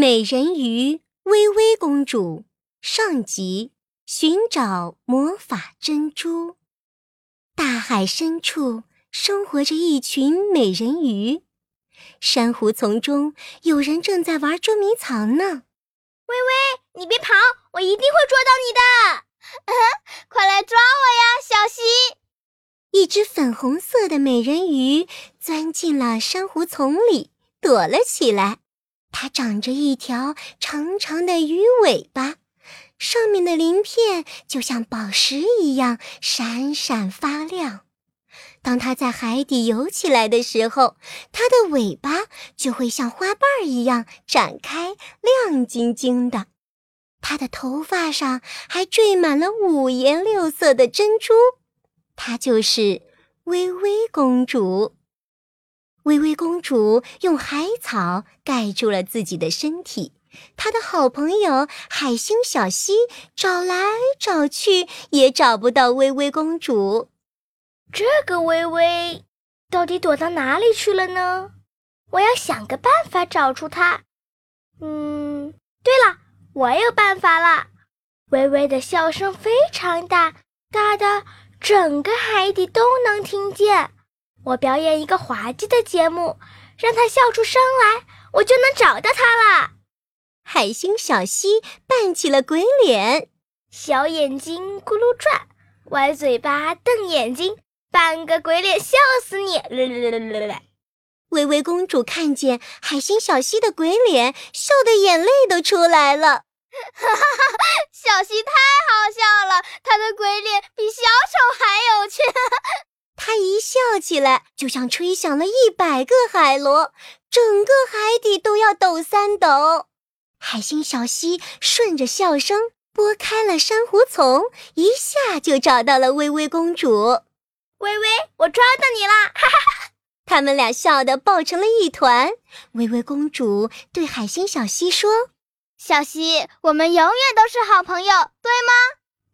美人鱼微微公主上集：寻找魔法珍珠。大海深处生活着一群美人鱼，珊瑚丛中有人正在玩捉迷藏呢。微微，你别跑，我一定会捉到你的！快来抓我呀，小溪！一只粉红色的美人鱼钻进了珊瑚丛里，躲了起来。它长着一条长长的鱼尾巴，上面的鳞片就像宝石一样闪闪发亮。当它在海底游起来的时候，它的尾巴就会像花瓣一样展开，亮晶晶的。它的头发上还缀满了五颜六色的珍珠。她就是微微公主。微微公主用海草盖住了自己的身体，她的好朋友海星小溪找来找去也找不到微微公主。这个微微到底躲到哪里去了呢？我要想个办法找出她。嗯，对了，我有办法了。微微的笑声非常大，大的整个海底都能听见。我表演一个滑稽的节目，让他笑出声来，我就能找到他了。海星小溪扮起了鬼脸，小眼睛咕噜转，歪嘴巴瞪眼睛，扮个鬼脸笑死你！微微公主看见海星小溪的鬼脸，笑得眼泪都出来了。哈哈哈！小溪太好笑了，她的鬼脸比小丑还有趣。他一笑起来，就像吹响了一百个海螺，整个海底都要抖三抖。海星小溪顺着笑声拨开了珊瑚丛，一下就找到了微微公主。微微，我抓到你啦！哈哈哈！他们俩笑得抱成了一团。微微公主对海星小溪说：“小溪，我们永远都是好朋友，对吗？”“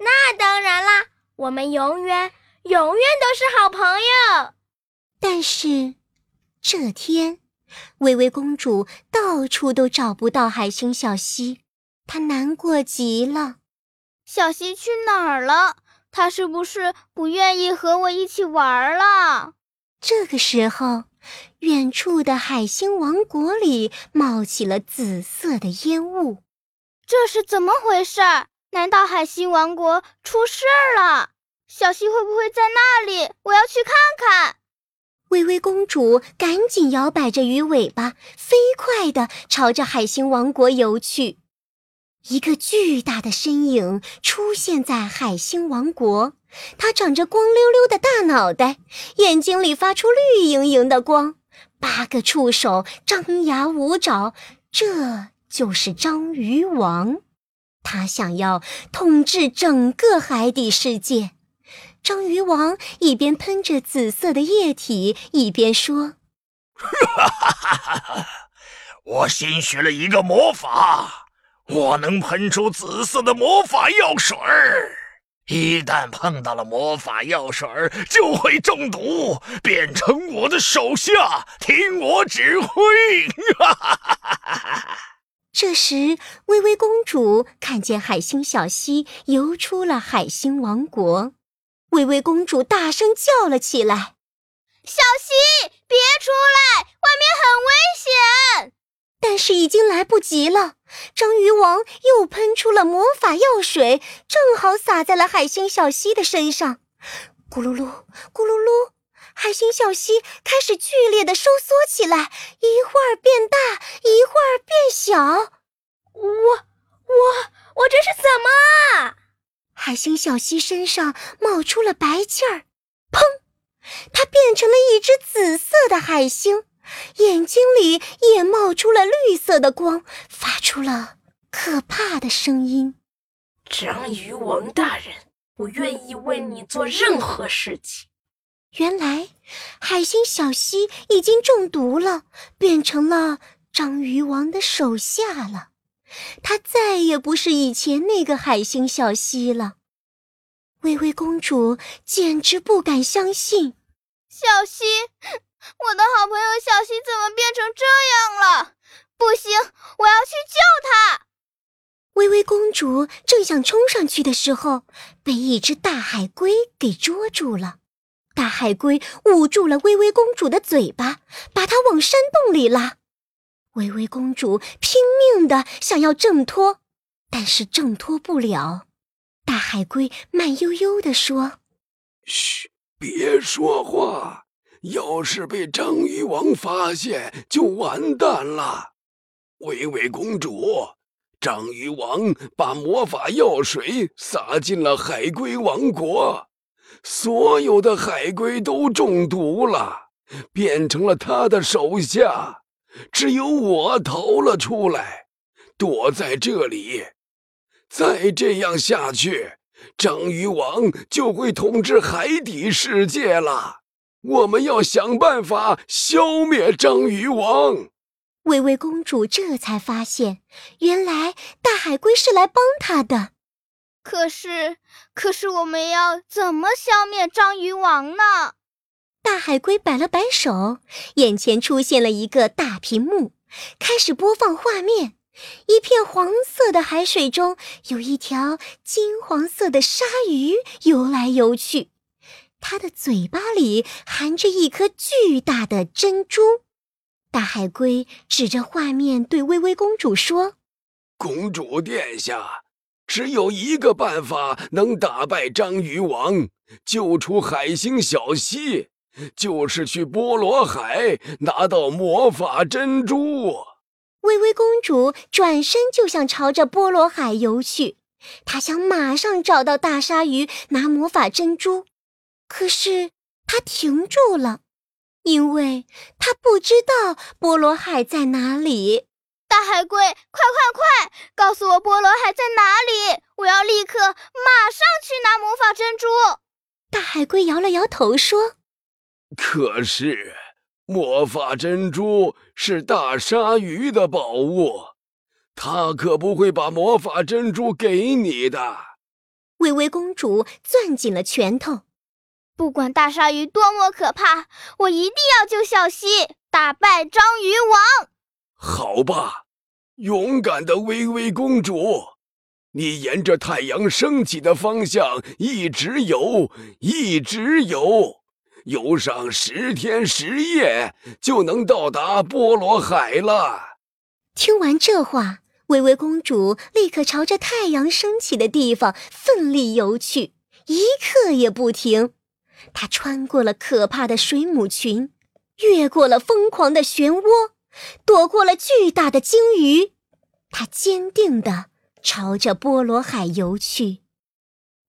那当然啦，我们永远。”永远都是好朋友。但是这天，薇薇公主到处都找不到海星小溪，她难过极了。小溪去哪儿了？她是不是不愿意和我一起玩了？这个时候，远处的海星王国里冒起了紫色的烟雾。这是怎么回事？难道海星王国出事了？小溪会不会在那里？我要去看看。微微公主赶紧摇摆着鱼尾巴，飞快地朝着海星王国游去。一个巨大的身影出现在海星王国，它长着光溜溜的大脑袋，眼睛里发出绿莹莹的光，八个触手张牙舞爪，这就是章鱼王。他想要统治整个海底世界。章鱼王一边喷着紫色的液体，一边说：“哈哈哈哈哈！我新学了一个魔法，我能喷出紫色的魔法药水儿。一旦碰到了魔法药水儿，就会中毒，变成我的手下，听我指挥。”哈哈哈哈哈！这时，微微公主看见海星小溪游出了海星王国。微微公主大声叫了起来：“小溪，别出来，外面很危险！”但是已经来不及了。章鱼王又喷出了魔法药水，正好洒在了海星小溪的身上。咕噜噜，咕噜噜，海星小溪开始剧烈的收缩起来，一会儿变大，一会儿变小。我，我，我这是怎么？海星小溪身上冒出了白气儿，砰！它变成了一只紫色的海星，眼睛里也冒出了绿色的光，发出了可怕的声音。章鱼王大人，我愿意为你做任何事情。原来，海星小溪已经中毒了，变成了章鱼王的手下了。她再也不是以前那个海星小溪了。微微公主简直不敢相信，小溪，我的好朋友小溪怎么变成这样了？不行，我我要去救她！微微公主正想冲上去的时候，被一只大海龟给捉住了。大海龟捂住了微微公主的嘴巴，把她往山洞里拉。微微公主拼命的想要挣脱，但是挣脱不了。大海龟慢悠悠地说：“嘘，别说话，要是被章鱼王发现，就完蛋了。”微微公主。章鱼王把魔法药水洒进了海龟王国，所有的海龟都中毒了，变成了他的手下。只有我逃了出来，躲在这里。再这样下去，章鱼王就会统治海底世界了。我们要想办法消灭章鱼王。薇薇公主这才发现，原来大海龟是来帮她的。可是，可是我们要怎么消灭章鱼王呢？大海龟摆了摆手，眼前出现了一个大屏幕，开始播放画面。一片黄色的海水中，有一条金黄色的鲨鱼游来游去，它的嘴巴里含着一颗巨大的珍珠。大海龟指着画面对微微公主说：“公主殿下，只有一个办法能打败章鱼王，救出海星小溪，就是去波罗海拿到魔法珍珠。”微微公主转身就想朝着波罗海游去，她想马上找到大鲨鱼拿魔法珍珠，可是她停住了。因为她不知道波罗海在哪里。大海龟，快快快，告诉我波罗海在哪里！我要立刻马上去拿魔法珍珠。大海龟摇了摇头说：“可是，魔法珍珠是大鲨鱼的宝物，他可不会把魔法珍珠给你的。”薇薇公主攥紧了拳头。不管大鲨鱼多么可怕，我一定要救小溪，打败章鱼王。好吧，勇敢的薇薇公主，你沿着太阳升起的方向一直游，一直游，游上十天十夜，就能到达波罗海了。听完这话，微微公主立刻朝着太阳升起的地方奋力游去，一刻也不停。她穿过了可怕的水母群，越过了疯狂的漩涡，躲过了巨大的鲸鱼。她坚定地朝着波罗海游去。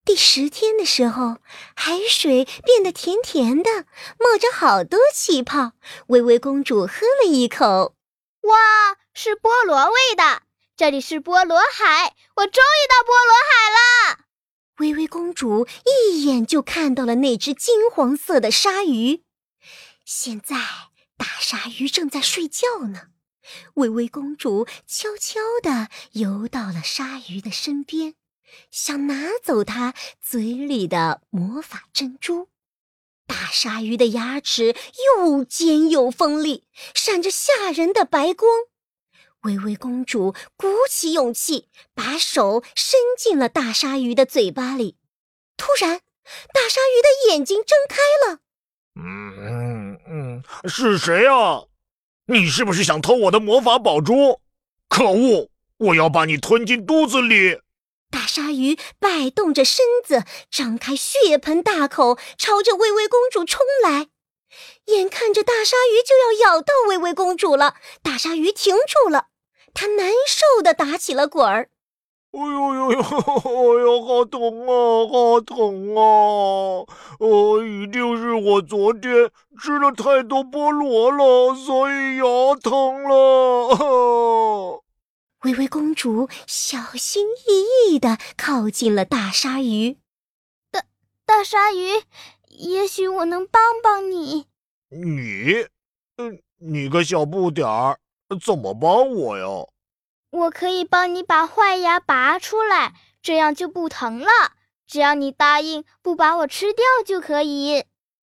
第十天的时候，海水变得甜甜的，冒着好多气泡。微微公主喝了一口，哇，是菠萝味的！这里是菠萝海，我终于到菠萝海了。微微公主一眼就看到了那只金黄色的鲨鱼，现在大鲨鱼正在睡觉呢。微微公主悄悄地游到了鲨鱼的身边，想拿走它嘴里的魔法珍珠。大鲨鱼的牙齿又尖又锋利，闪着吓人的白光。微微公主鼓起勇气，把手伸进了大鲨鱼的嘴巴里。突然，大鲨鱼的眼睛睁开了。嗯嗯嗯，是谁啊？你是不是想偷我的魔法宝珠？可恶！我要把你吞进肚子里！鲨鱼摆动着身子，张开血盆大口，朝着微微公主冲来。眼看着大鲨鱼就要咬到微微公主了，大鲨鱼停住了。它难受的打起了滚儿，哎呦呦呦，哎呦，好疼啊，好疼啊！哦，一定是我昨天吃了太多菠萝了，所以牙疼了。微微公主小心翼翼地靠近了大鲨鱼。大大鲨鱼，也许我能帮帮你。你，嗯，你个小不点儿。怎么帮我呀？我可以帮你把坏牙拔出来，这样就不疼了。只要你答应不把我吃掉就可以。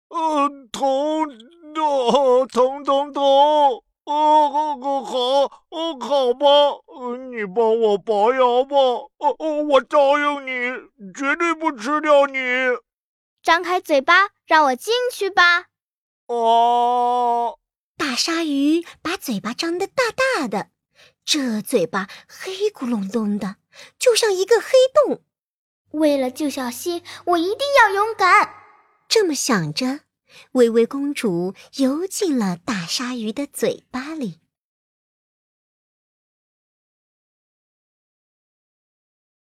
呃，疼的，疼疼疼！哦，好，好，哦，好吧，你帮我拔牙吧，哦哦，我答应你，绝对不吃掉你。张开嘴巴，让我进去吧。哦，大鲨鱼把嘴巴张得大大的，这嘴巴黑咕隆咚的，就像一个黑洞。为了救小溪，我一定要勇敢。这么想着，微微公主游进了大鲨鱼的嘴巴里。